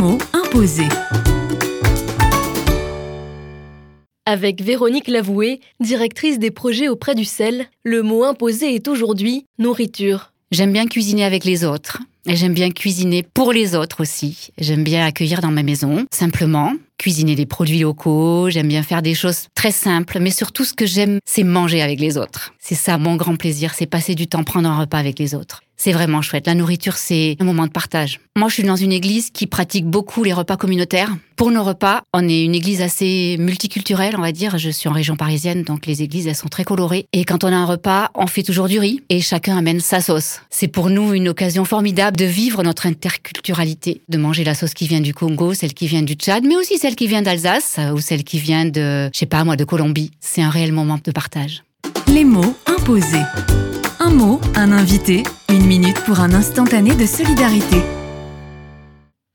mots imposés. Avec Véronique Lavoué, directrice des projets auprès du sel, le mot imposé est aujourd'hui nourriture. J'aime bien cuisiner avec les autres. Et j'aime bien cuisiner pour les autres aussi. J'aime bien accueillir dans ma maison, simplement, cuisiner des produits locaux, j'aime bien faire des choses très simples, mais surtout ce que j'aime, c'est manger avec les autres. C'est ça mon grand plaisir, c'est passer du temps, prendre un repas avec les autres. C'est vraiment chouette. La nourriture, c'est un moment de partage. Moi, je suis dans une église qui pratique beaucoup les repas communautaires. Pour nos repas, on est une église assez multiculturelle, on va dire. Je suis en région parisienne, donc les églises, elles sont très colorées. Et quand on a un repas, on fait toujours du riz et chacun amène sa sauce. C'est pour nous une occasion formidable de vivre notre interculturalité, de manger la sauce qui vient du Congo, celle qui vient du Tchad, mais aussi celle qui vient d'Alsace ou celle qui vient de, je sais pas moi, de Colombie. C'est un réel moment de partage. Les mots imposés. Un invité, une minute pour un instantané de solidarité.